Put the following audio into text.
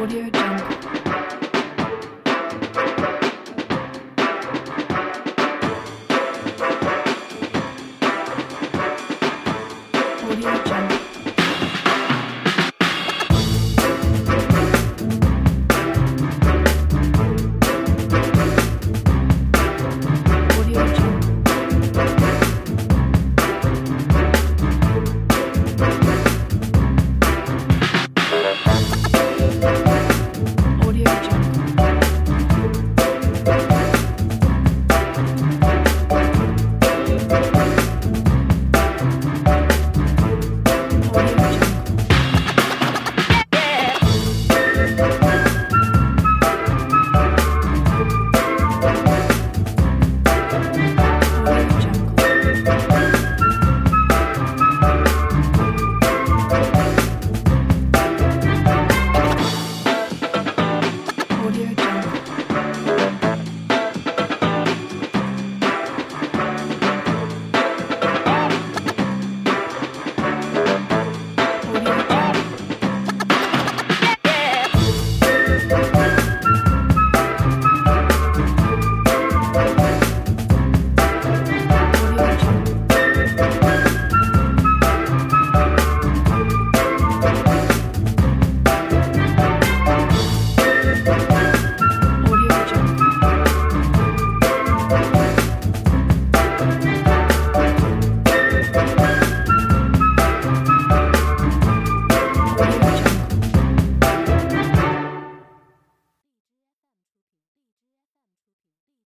Audio Jungle.